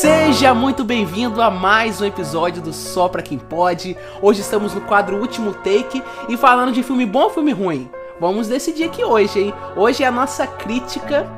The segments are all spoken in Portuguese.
Seja muito bem-vindo a mais um episódio do Só Pra Quem Pode. Hoje estamos no quadro Último Take e falando de filme bom ou filme ruim. Vamos decidir aqui hoje, hein? Hoje é a nossa crítica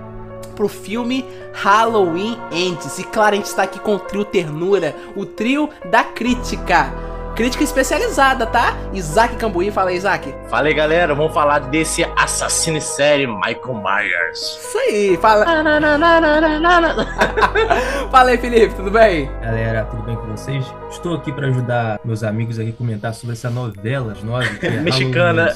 pro filme Halloween Ends. E claro, a gente está aqui com o trio Ternura, o trio da crítica. Crítica especializada, tá? Isaac Cambuí, fala aí, Isaac. Fala aí, galera, vamos falar desse assassino série, Michael Myers. Isso aí, fala. fala aí, Felipe, tudo bem? Galera, tudo bem com vocês? Estou aqui para ajudar meus amigos aqui a comentar sobre essa novela nova que é Mexicana.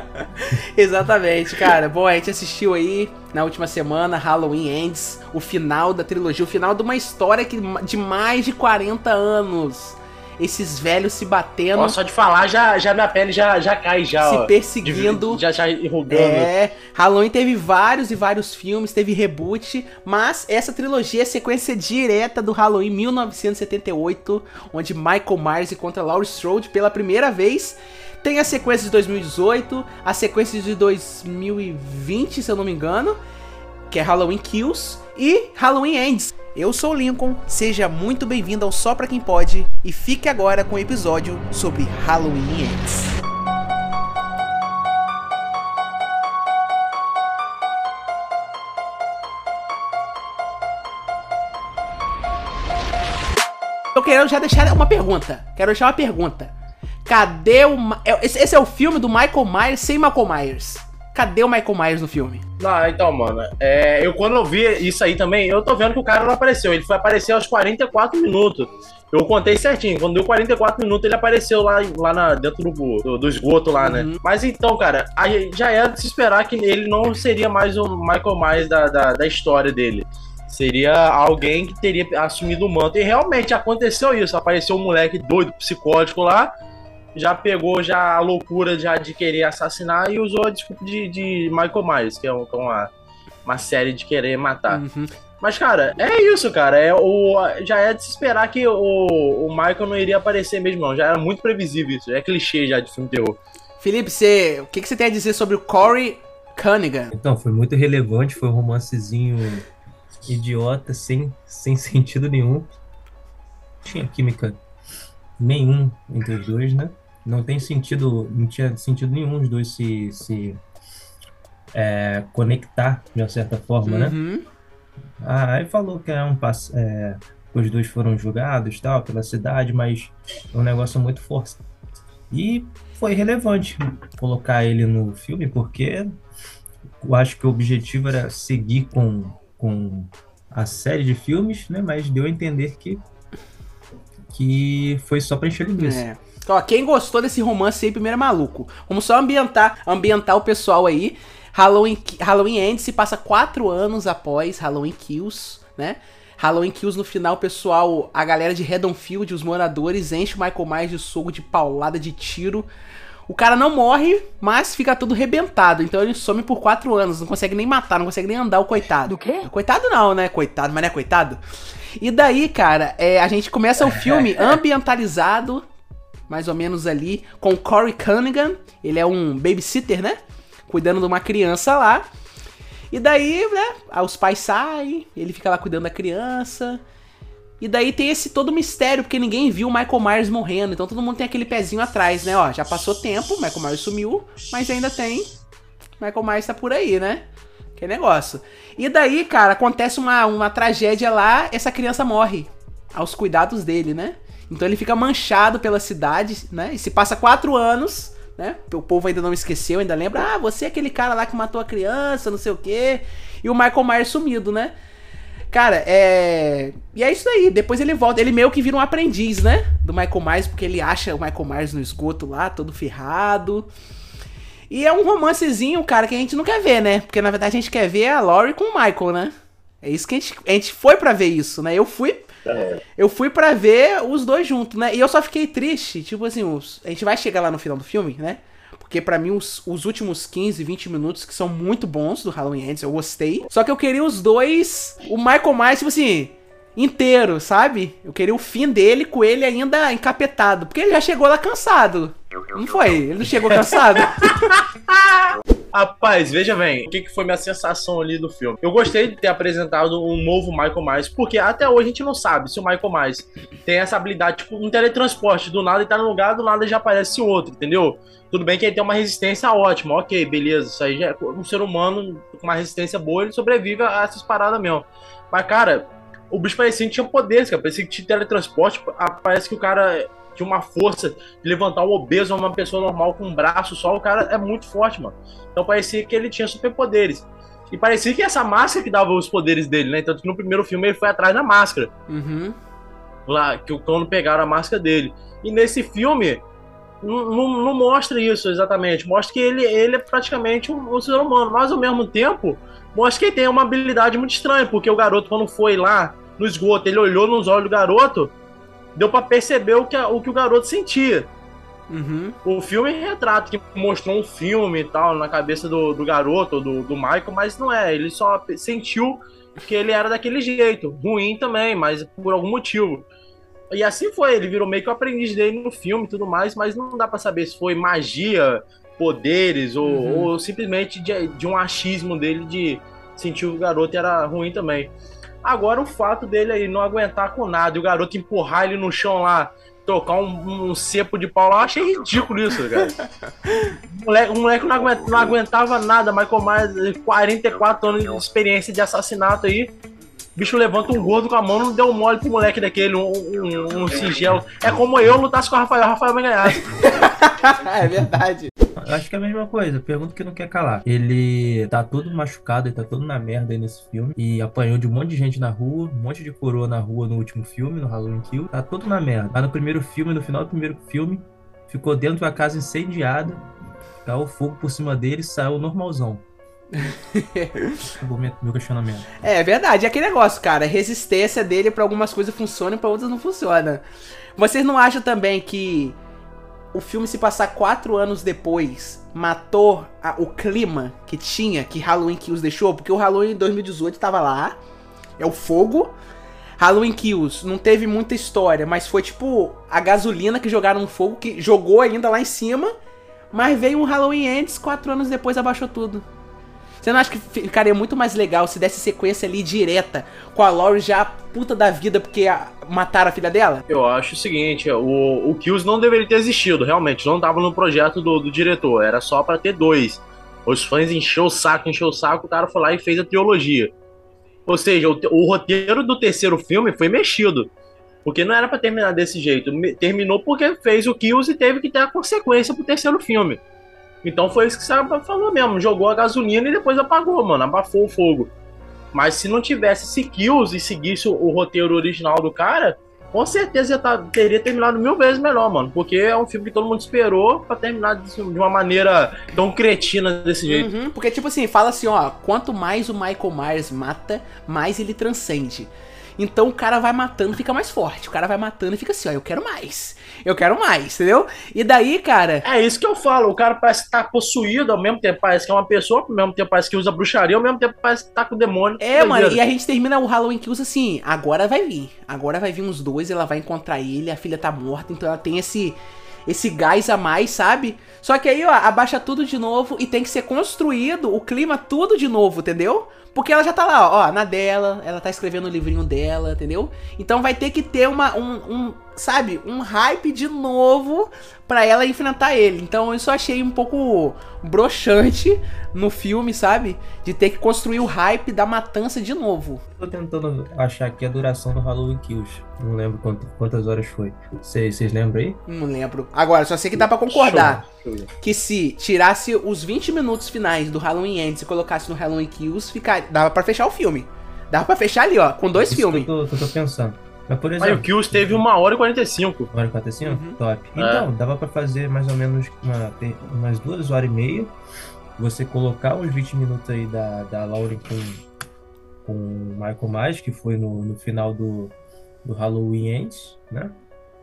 Exatamente, cara. Bom, a gente assistiu aí na última semana Halloween Ends, o final da trilogia, o final de uma história que, de mais de 40 anos esses velhos se batendo. Ó, só de falar, já, já minha pele já, já cai, já. Se ó, perseguindo. De, já, já enrugando. É. Halloween teve vários e vários filmes, teve reboot, mas essa trilogia é sequência direta do Halloween 1978, onde Michael Myers encontra Laurie Strode pela primeira vez. Tem a sequência de 2018, a sequência de 2020, se eu não me engano, que é Halloween Kills, e Halloween Ends. Eu sou o Lincoln, seja muito bem-vindo ao Só Pra Quem Pode e fique agora com o episódio sobre Halloween Ends. Eu quero já deixar uma pergunta. Quero deixar uma pergunta. Cadê o. É, esse é o filme do Michael Myers sem Michael Myers. Cadê o Michael Myers no filme? Não, então, mano, é, eu quando eu vi isso aí também, eu tô vendo que o cara não apareceu. Ele foi aparecer aos 44 minutos. Eu contei certinho. Quando deu 44 minutos, ele apareceu lá, lá na, dentro do, do, do esgoto lá, né? Uhum. Mas então, cara, já era de se esperar que ele não seria mais o Michael Myers da, da, da história dele. Seria alguém que teria assumido o manto. E realmente aconteceu isso. Apareceu um moleque doido, psicótico lá já pegou já a loucura já de querer assassinar e usou a desculpa de, de Michael Myers, que é, um, é uma, uma série de querer matar. Uhum. Mas, cara, é isso, cara. É o, já é de se esperar que o, o Michael não iria aparecer mesmo, não. Já era muito previsível isso. É clichê já de filme terror. Felipe, você, o que, que você tem a dizer sobre o Corey Cunningham? Então, foi muito relevante. Foi um romancezinho idiota, sem, sem sentido nenhum. Tinha química nenhum entre os dois, né? Não tem sentido, não tinha sentido nenhum os dois se, se é, conectar de uma certa forma, né? uhum. né? Ah, aí falou que é um passo, é, os dois foram julgados tal pela cidade, mas é um negócio muito forte. E foi relevante colocar ele no filme porque eu acho que o objetivo era seguir com, com a série de filmes, né? Mas deu a entender que que foi só para encher linguiça. É. Ó, quem gostou desse romance aí, primeiro é maluco. Vamos só ambientar, ambientar o pessoal aí. Halloween, Halloween Ends se passa quatro anos após Halloween Kills, né? Halloween Kills no final, pessoal, a galera de Redonfield, os moradores, enche o Michael Myers de soco, de paulada, de tiro. O cara não morre, mas fica todo rebentado. Então ele some por quatro anos, não consegue nem matar, não consegue nem andar o coitado. Do quê? Coitado não, né? Coitado, mas não é coitado. E daí, cara, é, a gente começa o filme ambientalizado mais ou menos ali, com Corey Cunningham. Ele é um babysitter, né? Cuidando de uma criança lá. E daí, né, os pais saem, ele fica lá cuidando da criança. E daí tem esse todo mistério, porque ninguém viu o Michael Myers morrendo. Então todo mundo tem aquele pezinho atrás, né? Ó, já passou tempo, Michael Myers sumiu, mas ainda tem. Michael Myers tá por aí, né? Que negócio. E daí, cara, acontece uma, uma tragédia lá, essa criança morre. Aos cuidados dele, né? Então ele fica manchado pela cidade, né? E se passa quatro anos, né? O povo ainda não esqueceu, ainda lembra. Ah, você é aquele cara lá que matou a criança, não sei o quê. E o Michael Myers sumido, né? Cara, é. E é isso aí. Depois ele volta. Ele meio que vira um aprendiz, né? Do Michael Myers, porque ele acha o Michael Myers no esgoto lá, todo ferrado. E é um romancezinho, cara, que a gente não quer ver, né? Porque na verdade a gente quer ver a Laurie com o Michael, né? É isso que a gente, a gente foi para ver isso, né? Eu fui é. Eu fui para ver os dois juntos, né? E eu só fiquei triste, tipo assim, os, a gente vai chegar lá no final do filme, né? Porque para mim os, os últimos 15, 20 minutos que são muito bons do Halloween Ends, eu gostei. Só que eu queria os dois, o Michael Myers, tipo assim, inteiro, sabe? Eu queria o fim dele com ele ainda encapetado, porque ele já chegou lá cansado. Não foi? Ele não chegou cansado? Rapaz, veja bem, o que, que foi minha sensação ali do filme? Eu gostei de ter apresentado um novo Michael Myers, porque até hoje a gente não sabe se o Michael Myers tem essa habilidade, tipo, um teletransporte, do nada ele tá num lugar, do nada já aparece outro, entendeu? Tudo bem que ele tem uma resistência ótima, ok, beleza, isso aí já é um ser humano com uma resistência boa, ele sobrevive a essas paradas mesmo. Mas, cara, o bicho parecia que tinha poderes, cara, parecia que tinha teletransporte, parece que o cara tinha uma força de levantar um obeso uma pessoa normal com um braço só, o cara é muito forte, mano. Então parecia que ele tinha superpoderes. E parecia que essa máscara que dava os poderes dele, né? Tanto que no primeiro filme ele foi atrás da máscara. Uhum. Lá, que quando pegaram a máscara dele. E nesse filme, não, não, não, mostra isso exatamente. Mostra que ele, ele é praticamente um, um, ser humano. Mas ao mesmo tempo, mostra que ele tem uma habilidade muito estranha. Porque o garoto, quando foi lá no esgoto, ele olhou nos olhos do garoto deu para perceber o que, o que o garoto sentia. Uhum. O filme retrata que mostrou um filme e tal na cabeça do, do garoto, do, do Michael, mas não é. Ele só sentiu que ele era daquele jeito. Ruim também, mas por algum motivo. E assim foi, ele virou meio que o aprendiz dele no filme e tudo mais, mas não dá para saber se foi magia, poderes ou, uhum. ou simplesmente de, de um achismo dele de sentir que o garoto era ruim também. Agora o fato dele aí não aguentar com nada e o garoto empurrar ele no chão lá, tocar um, um cepo de pau lá, eu achei ridículo isso, cara. o moleque, o moleque não, aguentava, não aguentava nada, Michael Myers, 44 anos de experiência de assassinato aí. O bicho levanta um gordo com a mão, não deu mole pro moleque daquele, um, um, um singelo. É como eu lutasse com o Rafael, o Rafael vai ganhar. é verdade. Acho que é a mesma coisa. Pergunta que não quer calar. Ele tá todo machucado, ele tá todo na merda aí nesse filme. E apanhou de um monte de gente na rua, um monte de coroa na rua no último filme, no Halloween Kill. Tá todo na merda. Lá no primeiro filme, no final do primeiro filme, ficou dentro de uma casa incendiada. Caiu fogo por cima dele e saiu normalzão. meu questionamento. É, é verdade, é aquele negócio, cara. A resistência dele para algumas coisas funciona e pra outras não funciona. Vocês não acham também que o filme se passar quatro anos depois matou a, o clima que tinha, que Halloween Kills deixou, porque o Halloween 2018 tava lá, é o fogo. Halloween Kills não teve muita história, mas foi tipo a gasolina que jogaram no fogo, que jogou ainda lá em cima, mas veio um Halloween Ends, quatro anos depois abaixou tudo. Você não acha que ficaria muito mais legal se desse sequência ali direta com a Laurie já puta da vida porque a, mataram a filha dela? Eu acho o seguinte, o, o Kills não deveria ter existido, realmente. Não tava no projeto do, do diretor, era só para ter dois. Os fãs encheu o saco, encheu o saco, o cara foi lá e fez a trilogia. Ou seja, o, o roteiro do terceiro filme foi mexido. Porque não era para terminar desse jeito. Terminou porque fez o Kills e teve que ter a consequência pro terceiro filme. Então foi isso que você falou mesmo. Jogou a gasolina e depois apagou, mano. Abafou o fogo. Mas se não tivesse esse kills e seguisse o, o roteiro original do cara, com certeza tá, teria terminado mil vezes melhor, mano. Porque é um filme que todo mundo esperou pra terminar de, de uma maneira tão cretina desse jeito. Uhum, porque, tipo assim, fala assim, ó, quanto mais o Michael Myers mata, mais ele transcende. Então o cara vai matando, fica mais forte. O cara vai matando e fica assim, ó, eu quero mais. Eu quero mais, entendeu? E daí, cara. É isso que eu falo. O cara parece que tá possuído, ao mesmo tempo parece que é uma pessoa, ao mesmo tempo parece que usa bruxaria, ao mesmo tempo parece que tá com o demônio. É, mano, e a gente termina o Halloween que usa assim, agora vai vir. Agora vai vir uns dois, ela vai encontrar ele, a filha tá morta, então ela tem esse esse gás a mais, sabe? Só que aí, ó, abaixa tudo de novo e tem que ser construído o clima tudo de novo, entendeu? Porque ela já tá lá, ó, na dela, ela tá escrevendo o livrinho dela, entendeu? Então vai ter que ter uma, um, um sabe, um hype de novo para ela enfrentar ele. Então isso eu achei um pouco broxante no filme, sabe? De ter que construir o hype da matança de novo. Tô tentando achar aqui a duração do Halloween Kills. Não lembro quanto, quantas horas foi. Vocês lembram aí? Não lembro. Agora, só sei que dá pra concordar Show. que se tirasse os 20 minutos finais do Halloween Ends e colocasse no Halloween Kills, dava pra fechar o filme. Dava pra fechar ali, ó, com dois Isso filmes. Que eu, tô, que eu tô pensando. Mas, por exemplo. Aí o Kills teve uma hora e 45. Uma hora e 45? Uhum. Top. É. Então, é. dava pra fazer mais ou menos uma, umas duas horas e meia. Você colocar uns 20 minutos aí da, da Lauren com, com o Michael Myers, que foi no, no final do, do Halloween Ends, né?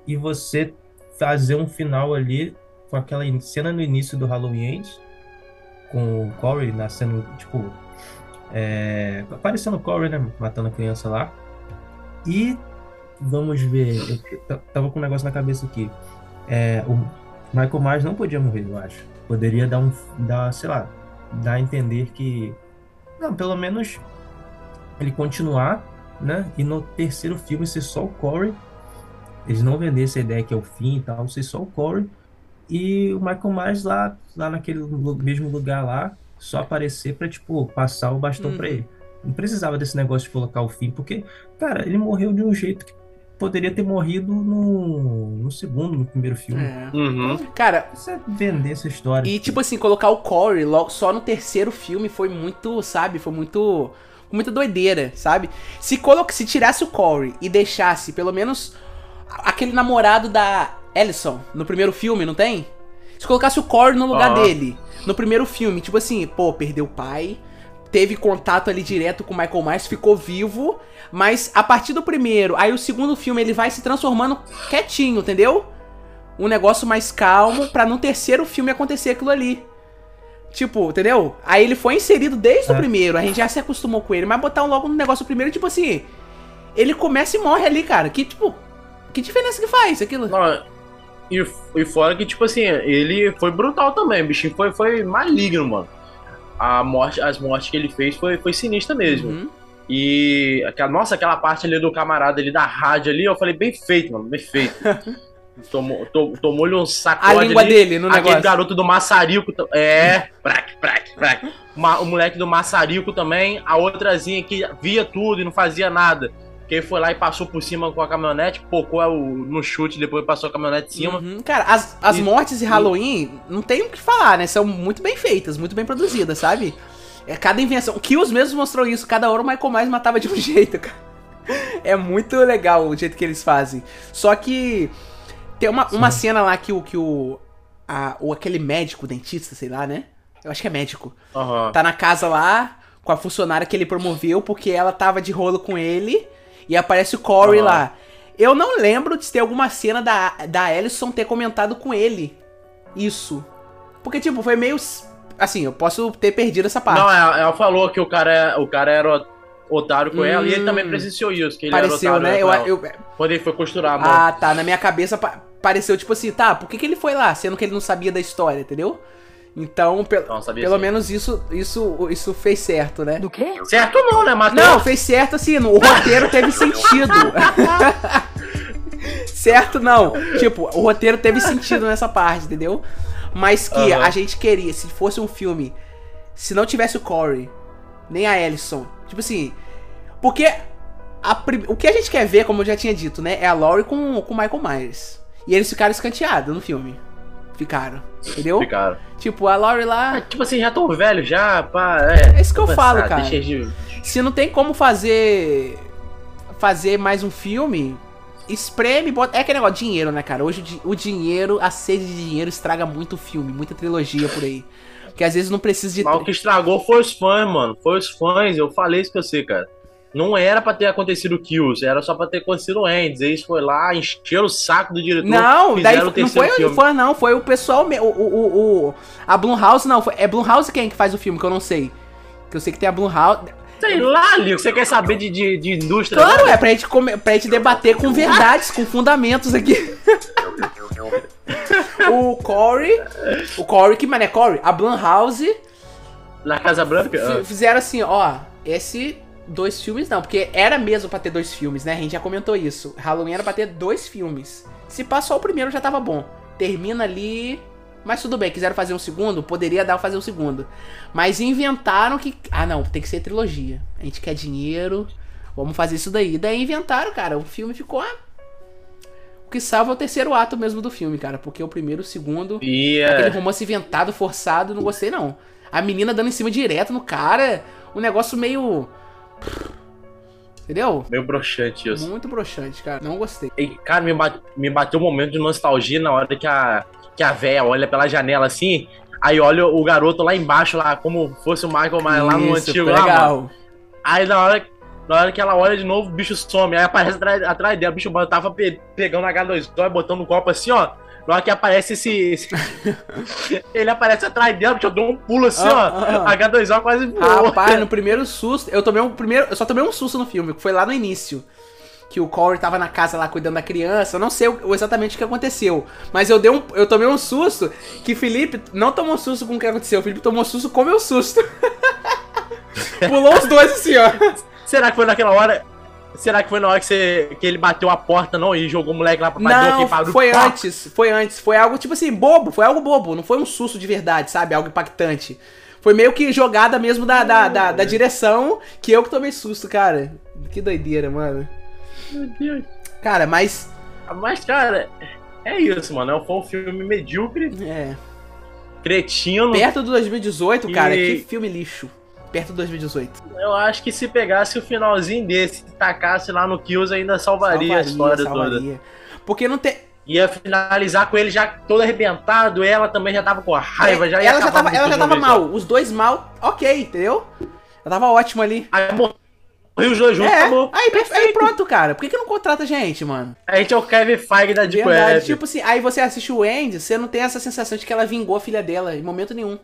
E você fazer um final ali com aquela cena no início do Halloween Ends, com o Corey nascendo, tipo, é, aparecendo o Corey, né? Matando a criança lá. E vamos ver. Eu tava com um negócio na cabeça aqui. É, o Michael Myers não podia morrer, eu acho. Poderia dar um. Dar, sei lá, dá a entender que, não, pelo menos ele continuar, né? E no terceiro filme ser só o Corey, eles não vender essa ideia que é o fim e tal, ser só o Corey e o Michael Myers lá, lá naquele mesmo lugar lá, só aparecer pra, tipo, passar o bastão uhum. pra ele. Não precisava desse negócio de colocar o fim, porque, cara, ele morreu de um jeito que poderia ter morrido no, no segundo, no primeiro filme. É. Uhum. Cara, você vender essa história. E, tipo assim, colocar o Corey logo, só no terceiro filme foi muito, sabe? Foi muito. Muita doideira, sabe? Se, se tirasse o Corey e deixasse pelo menos aquele namorado da Ellison no primeiro filme, não tem? Se colocasse o Corey no lugar uhum. dele no primeiro filme, tipo assim, pô, perdeu o pai, teve contato ali direto com o Michael Myers, ficou vivo, mas a partir do primeiro, aí o segundo filme ele vai se transformando quietinho, entendeu? Um negócio mais calmo para no terceiro filme acontecer aquilo ali. Tipo, entendeu? Aí ele foi inserido desde é. o primeiro, a gente já se acostumou com ele, mas botar logo no negócio primeiro, tipo assim, ele começa e morre ali, cara. Que tipo, que diferença que faz aquilo? Não, e, e fora que, tipo assim, ele foi brutal também, o bichinho foi, foi maligno, mano a morte, as mortes que ele fez foi, foi sinistra mesmo. Uhum. E aquela, nossa, aquela parte ali do camarada ali da rádio ali, eu falei, bem feito, mano, bem feito. Tomou, to, tomou-lhe um sacode A língua ali. dele no Aquele negócio. garoto do maçarico. É, prac, prac, prac. o moleque do maçarico também. A outrazinha que via tudo e não fazia nada. Quem foi lá e passou por cima com a caminhonete, pocou o, no chute, depois passou a caminhonete em cima. Uhum. Cara, as, as e, mortes de Halloween, não tem o que falar, né? São muito bem feitas, muito bem produzidas, sabe? É cada invenção. O Kills mesmo mostrou isso. Cada hora o Michael Myers matava de um jeito, cara. É muito legal o jeito que eles fazem. Só que tem uma, uma cena lá que o. Que o, a, o aquele médico, dentista, sei lá, né? Eu acho que é médico. Uhum. Tá na casa lá com a funcionária que ele promoveu porque ela tava de rolo com ele. E aparece o Corey uhum. lá. Eu não lembro de ter alguma cena da, da Ellison ter comentado com ele isso. Porque, tipo, foi meio. Assim, eu posso ter perdido essa parte. Não, ela, ela falou que o cara, o cara era otário com hum, ela e ele também hum. presenciou isso. Que ele pareceu, era otário né? Eu, eu, Quando ele foi costurar, mano. Ah, tá. Na minha cabeça pareceu tipo assim, tá, por que, que ele foi lá, sendo que ele não sabia da história, entendeu? Então, pe não, pelo sim. menos isso, isso, isso fez certo, né? Do quê? Certo não, né, Matheus? Não, fez certo assim, o roteiro teve sentido. certo não. Tipo, o roteiro teve sentido nessa parte, entendeu? Mas que uhum. a gente queria, se fosse um filme, se não tivesse o Corey, nem a Ellison, tipo assim, porque a, o que a gente quer ver, como eu já tinha dito, né, é a Laurie com o Michael Myers. E eles ficaram escanteados no filme. Ficaram. Entendeu? Ficaram. Tipo, a Laurie lá. É, tipo assim, já tô velho, já, pá. É, é isso que eu falo, cara. De... Se não tem como fazer. Fazer mais um filme, espreme, bota. É aquele negócio, dinheiro, né, cara? Hoje o dinheiro, a sede de dinheiro estraga muito filme, muita trilogia por aí. Porque às vezes não precisa de. Mas o que estragou foi os fãs, mano. Foi os fãs, eu falei isso pra você, cara. Não era pra ter acontecido Kills, era só pra ter acontecido Ends. Eles foi lá, encheram o saco do diretor. Não, daí não foi filme. o fã, não. Foi o pessoal. O, o, o, a Blumhouse, não. Foi, é Blumhouse quem que faz o filme, que eu não sei. Que eu sei que tem a Blumhouse. Sei lá, Lico, você quer saber de, de, de indústria? Claro, né? é pra gente, come, pra gente debater com verdades, com fundamentos aqui. o Corey. O Corey, que mano é Corey? A Blumhouse. Na Casa Branca? Fizeram assim, ó. Esse dois filmes não, porque era mesmo para ter dois filmes, né? A gente já comentou isso. Halloween era pra ter dois filmes. Se passou o primeiro já tava bom. Termina ali. Mas tudo bem, quiseram fazer um segundo? Poderia dar pra fazer um segundo. Mas inventaram que. Ah, não, tem que ser trilogia. A gente quer dinheiro. Vamos fazer isso daí. Daí inventaram, cara. O filme ficou. O que salva é o terceiro ato mesmo do filme, cara. Porque o primeiro, o segundo. Yeah. Aquele romance inventado, forçado, não gostei, não. A menina dando em cima direto no cara. Um negócio meio. Entendeu? Meio broxante isso. Muito broxante, cara. Não gostei. E, cara, me, bate, me bateu um momento de nostalgia na hora que a, que a véia olha pela janela assim. Aí olha o garoto lá embaixo, lá, como fosse o Michael Myers lá no antigo lá, legal. Mano. Aí na hora, na hora que ela olha de novo, o bicho some. Aí aparece atrás, atrás dela. O bicho tava pe pegando a H2O, botando o copo assim, ó. Na que aparece esse. esse... ele aparece atrás dela, eu dou um pulo assim, ah, ó. Ah, ah. H2O quase voou. Rapaz, no primeiro susto. Eu tomei um primeiro. Eu só tomei um susto no filme, que foi lá no início. que o Corey tava na casa lá cuidando da criança. Eu não sei o, exatamente o que aconteceu. Mas eu dei um. Eu tomei um susto que Felipe não tomou susto com o que aconteceu. O Felipe tomou susto com o meu susto. Pulou os dois assim, ó. Será que foi naquela hora? Será que foi na hora que, você, que ele bateu a porta, não? E jogou o moleque lá pra Não, foi antes, foi antes. Foi algo tipo assim, bobo, foi algo bobo. Não foi um susto de verdade, sabe? Algo impactante. Foi meio que jogada mesmo da, da, da, da direção que eu que tomei susto, cara. Que doideira, mano. Meu Deus. Cara, mas. Mas, cara, é isso, mano. Foi um filme medíocre. É. Cretino. Perto do 2018, cara, que filme lixo. Perto do 2018. Eu acho que se pegasse o finalzinho desse, tacasse lá no Kills, ainda salvaria, salvaria a história salvaria. toda. Porque não tem ia finalizar com ele já todo arrebentado, ela também já tava com raiva, é, já ia Ela já tava, ela já tava mal, os dois mal, ok, entendeu? Ela tava ótimo ali. Aí morreu os dois juntos, é, acabou. Aí, aí, pronto, cara. Por que, que não contrata gente, mano? A gente é o Kevin Feige da Deep Verdade, Web. Tipo assim, aí você assiste o Andy, você não tem essa sensação de que ela vingou a filha dela em momento nenhum.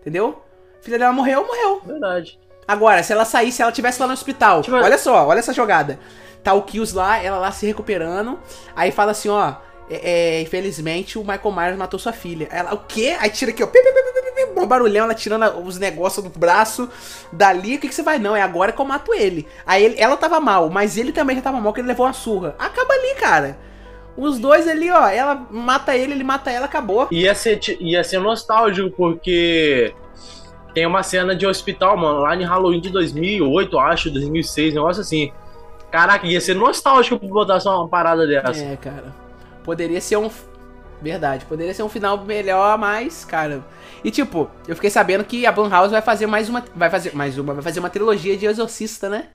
Entendeu? Filha dela morreu, morreu. Verdade. Agora, se ela saísse, se ela tivesse lá no hospital, tipo... olha só, olha essa jogada. Tá o Kills lá, ela lá se recuperando. Aí fala assim, ó é, é, infelizmente o Michael Myers matou sua filha. Ela, o quê? Aí tira aqui, ó. Um barulhão, ela tirando os negócios do braço dali. O que, que você vai? Não, é agora que eu mato ele. Aí ele, ela tava mal, mas ele também já tava mal, porque ele levou uma surra. Acaba ali, cara. Os dois ali, ó, ela mata ele, ele mata ela, acabou. Ia ser, ia ser nostálgico, porque tem uma cena de hospital, mano, lá em Halloween de 2008, acho, 2006, negócio assim. Caraca, ia ser nostálgico botar só uma parada dessa. É, cara. Poderia ser um. Verdade, poderia ser um final melhor, mas, cara. E tipo, eu fiquei sabendo que a Blumhouse vai fazer mais uma. Vai fazer mais uma, vai fazer uma trilogia de Exorcista, né?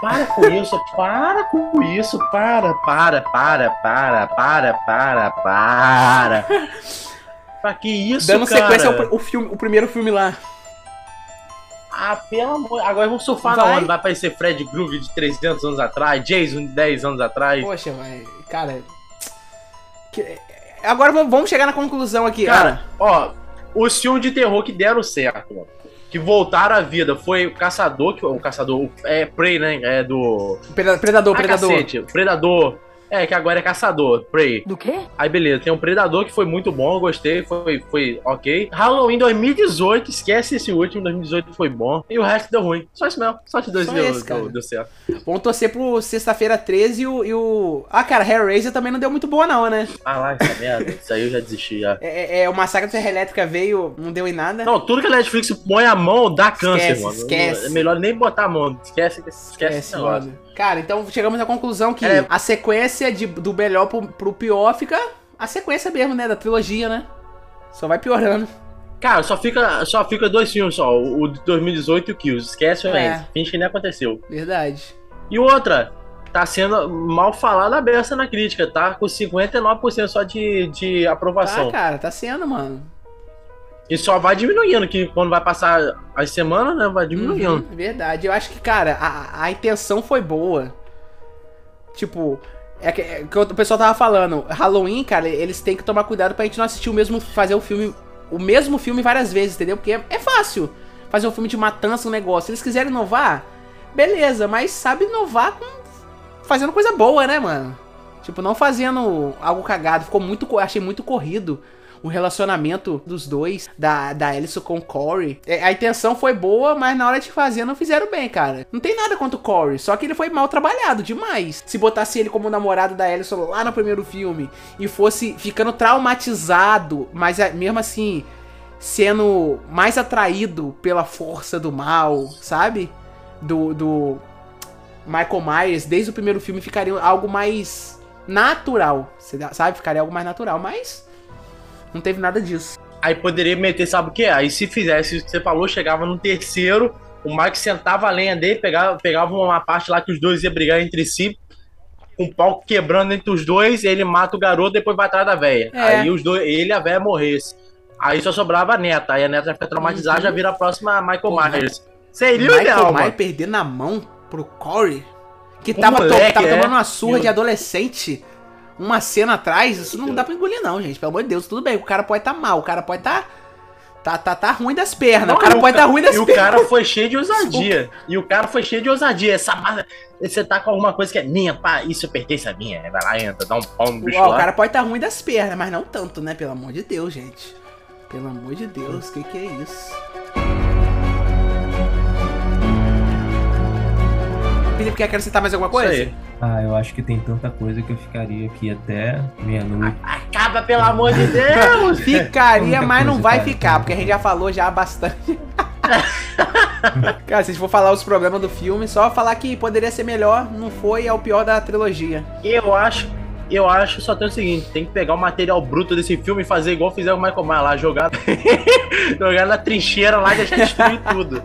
Para com isso, para com isso, para, para, para, para, para, para, para. Pra que isso, Dando cara? sequência ao o, filme, o primeiro filme lá. Ah, pelo amor. Agora vamos surfar vai. na onda. Vai aparecer Fred Groove de 300 anos atrás, Jason de 10 anos atrás. Poxa, vai. Cara. Que... Agora vamos chegar na conclusão aqui. Cara, ah. ó. Os filmes de terror que deram certo, mano. Que voltaram à vida. Foi o Caçador, que o Caçador. É Prey, né? É do. Predador, ah, Predador. Cacete, Predador. É, que agora é caçador, Prey. Do quê? Aí beleza, tem um Predador que foi muito bom, eu gostei, foi, foi ok. Halloween 2018, esquece esse último, 2018 foi bom. E o resto deu ruim. Só isso mesmo, só esses dois deu, esse, deu, deu, certo. Vamos torcer pro sexta-feira 13 e o, e o... Ah, cara, Hellraiser também não deu muito boa não, né? Ah lá, essa merda, isso aí eu já desisti já. É, é, é o Massacre da Serra Elétrica veio, não deu em nada. Não, tudo que a Netflix põe a mão dá câncer, esquece, mano. Esquece. É melhor nem botar a mão, esquece, esquece, esquece esse negócio. Cara, então chegamos à conclusão que é. a sequência de, do melhor pro, pro pior fica a sequência mesmo, né? Da trilogia, né? Só vai piorando. Cara, só fica, só fica dois filmes só, o de 2018 e o Kills. Esquece o é. Finge que nem aconteceu. Verdade. E outra, tá sendo mal falada a beça na crítica, tá? Com 59% só de, de aprovação. Ah, cara, tá sendo, mano. E só vai diminuindo, que quando vai passar as semanas, né? Vai diminuindo. Uhum, verdade. Eu acho que, cara, a, a intenção foi boa. Tipo, é que, é que o pessoal tava falando. Halloween, cara, eles têm que tomar cuidado pra gente não assistir o mesmo. Fazer o filme. O mesmo filme várias vezes, entendeu? Porque é, é fácil fazer um filme de matança, um negócio. Se eles quiserem inovar, beleza, mas sabe inovar com. Fazendo coisa boa, né, mano? Tipo, não fazendo algo cagado. Ficou muito. Achei muito corrido o relacionamento dos dois, da, da Alison com o Corey. É, a intenção foi boa, mas na hora de fazer não fizeram bem, cara. Não tem nada contra o Corey, só que ele foi mal trabalhado demais. Se botasse ele como namorado da Alison lá no primeiro filme e fosse ficando traumatizado, mas é, mesmo assim sendo mais atraído pela força do mal, sabe? Do, do Michael Myers, desde o primeiro filme ficaria algo mais natural, sabe? Ficaria algo mais natural, mas não teve nada disso. Aí poderia meter, sabe o que? Aí se fizesse que você falou, chegava no terceiro, o Mike sentava a lenha dele, pegava, pegava uma parte lá que os dois iam brigar entre si, com o pau quebrando entre os dois, ele mata o garoto depois vai atrás da velha. É. Aí os dois, ele e a velha morresse. Aí só sobrava a neta. Aí a neta fica traumatizada, uhum. já vira a próxima Michael Pô, Myers. Seria o ideal, Michael Myers perder na mão pro Corey? Que tava, moleque, to tava é. tomando uma surra de adolescente uma cena atrás, isso não dá pra engolir, não, gente. Pelo amor de Deus, tudo bem. O cara pode estar tá mal, o cara pode estar. Tá, tá, tá, tá ruim das pernas. Não, o cara pode estar tá ruim das E o pernas. cara foi cheio de ousadia. E o cara foi cheio de ousadia. Essa massa. Você tá com alguma coisa que é minha, pá, isso pertence a minha. Vai lá, entra, dá um pau no bicho Ó, o cara pode estar tá ruim das pernas, mas não tanto, né? Pelo amor de Deus, gente. Pelo amor de Deus, o que, que é isso? Felipe, quer acrescentar mais alguma coisa? Isso aí. Ah, eu acho que tem tanta coisa que eu ficaria aqui até meia-noite. Acaba, pelo amor de Deus! Ficaria, mas não vai cara. ficar, porque a gente já falou já bastante. cara, se a gente for falar os problemas do filme, só falar que poderia ser melhor, não foi, é o pior da trilogia. Eu acho. Eu acho só tem o seguinte, tem que pegar o material bruto desse filme e fazer igual fizeram o Michael Myers lá, jogar, jogar na trincheira lá e deixar destruir tudo.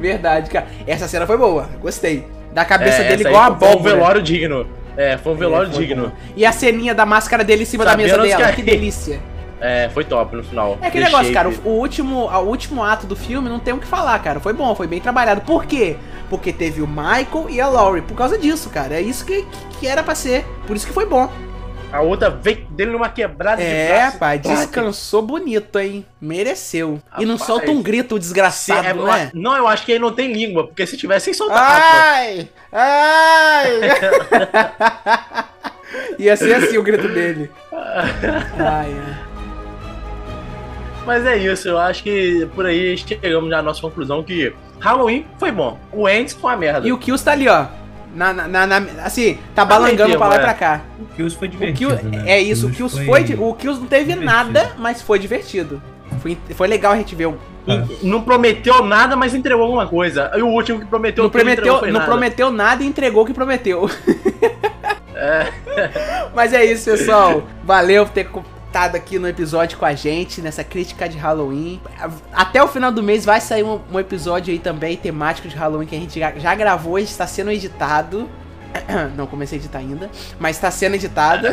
Verdade, cara. Essa cena foi boa, gostei. Da cabeça É, dele igual a Foi um velório digno. É, foi um velório É, foi digno. bom. E a ceninha da máscara dele em cima da mesa dela, que- delícia. É, foi top no final. É aquele The negócio, cara, Shape. o último, o último ato do filme não tem o que falar, cara. Foi bom, foi bem trabalhado. Por quê? Porque teve o Michael e a Laurie. Por causa disso, cara. É isso que, que era pra ser. Por isso que foi bom. A outra veio dele numa quebrada de É, braço. pai, Tá, descansou bonito, hein? Mereceu. E não solta um grito desgraçado, é- não é? Não, eu acho que ele não tem língua, porque se tivesse, pô. Ai! Ai! Ia ser assim o grito dele. Ai, ai. Mas é isso, eu acho que por aí chegamos à nossa conclusão que Halloween foi bom. O Ends foi uma merda. E o Kills tá ali, ó. Na, na, na- assim, tá balangando pra lá e termo, pra cá. O Kills foi O divertido, Kills, né? é isso, o Kills foi, di- o Kills não teve divertido. nada, mas foi divertido. Foi, foi legal a gente ver. um- E não prometeu nada, mas entregou alguma coisa. E o último que prometeu Não entregou prometeu, foi não nada. prometeu nada e entregou o que prometeu. É. Mas é isso, pessoal. Valeu por ter estado aqui no episódio com a gente, nessa crítica de Halloween. Até o final do mês vai sair um, um episódio aí também temático de Halloween que a gente já, já gravou e está sendo editado. Não comecei a editar ainda, mas está sendo editado.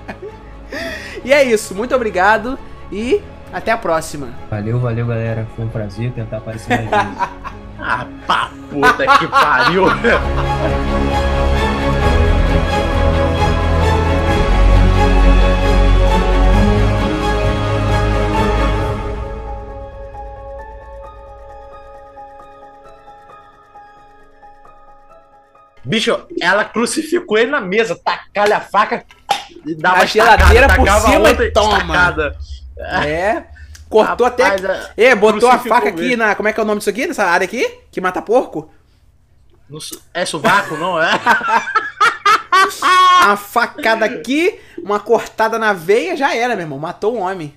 e é isso, muito obrigado e até a próxima. Valeu, valeu, galera. Foi um prazer tentar aparecer mais vezes. Ah, pá, puta que pariu. Bicho, ela crucificou ele na mesa, tacalha a faca e dava A geladeira por tacava cima e toma. estacada. É. Cortou Rapaz, até. é- É, botou a faca aqui ele. na. Como é que é o nome disso aqui? Nessa área aqui? Que mata porco? no É sovaco, não é? Uma facada aqui, uma cortada na veia, já era, meu irmão. Matou um homem.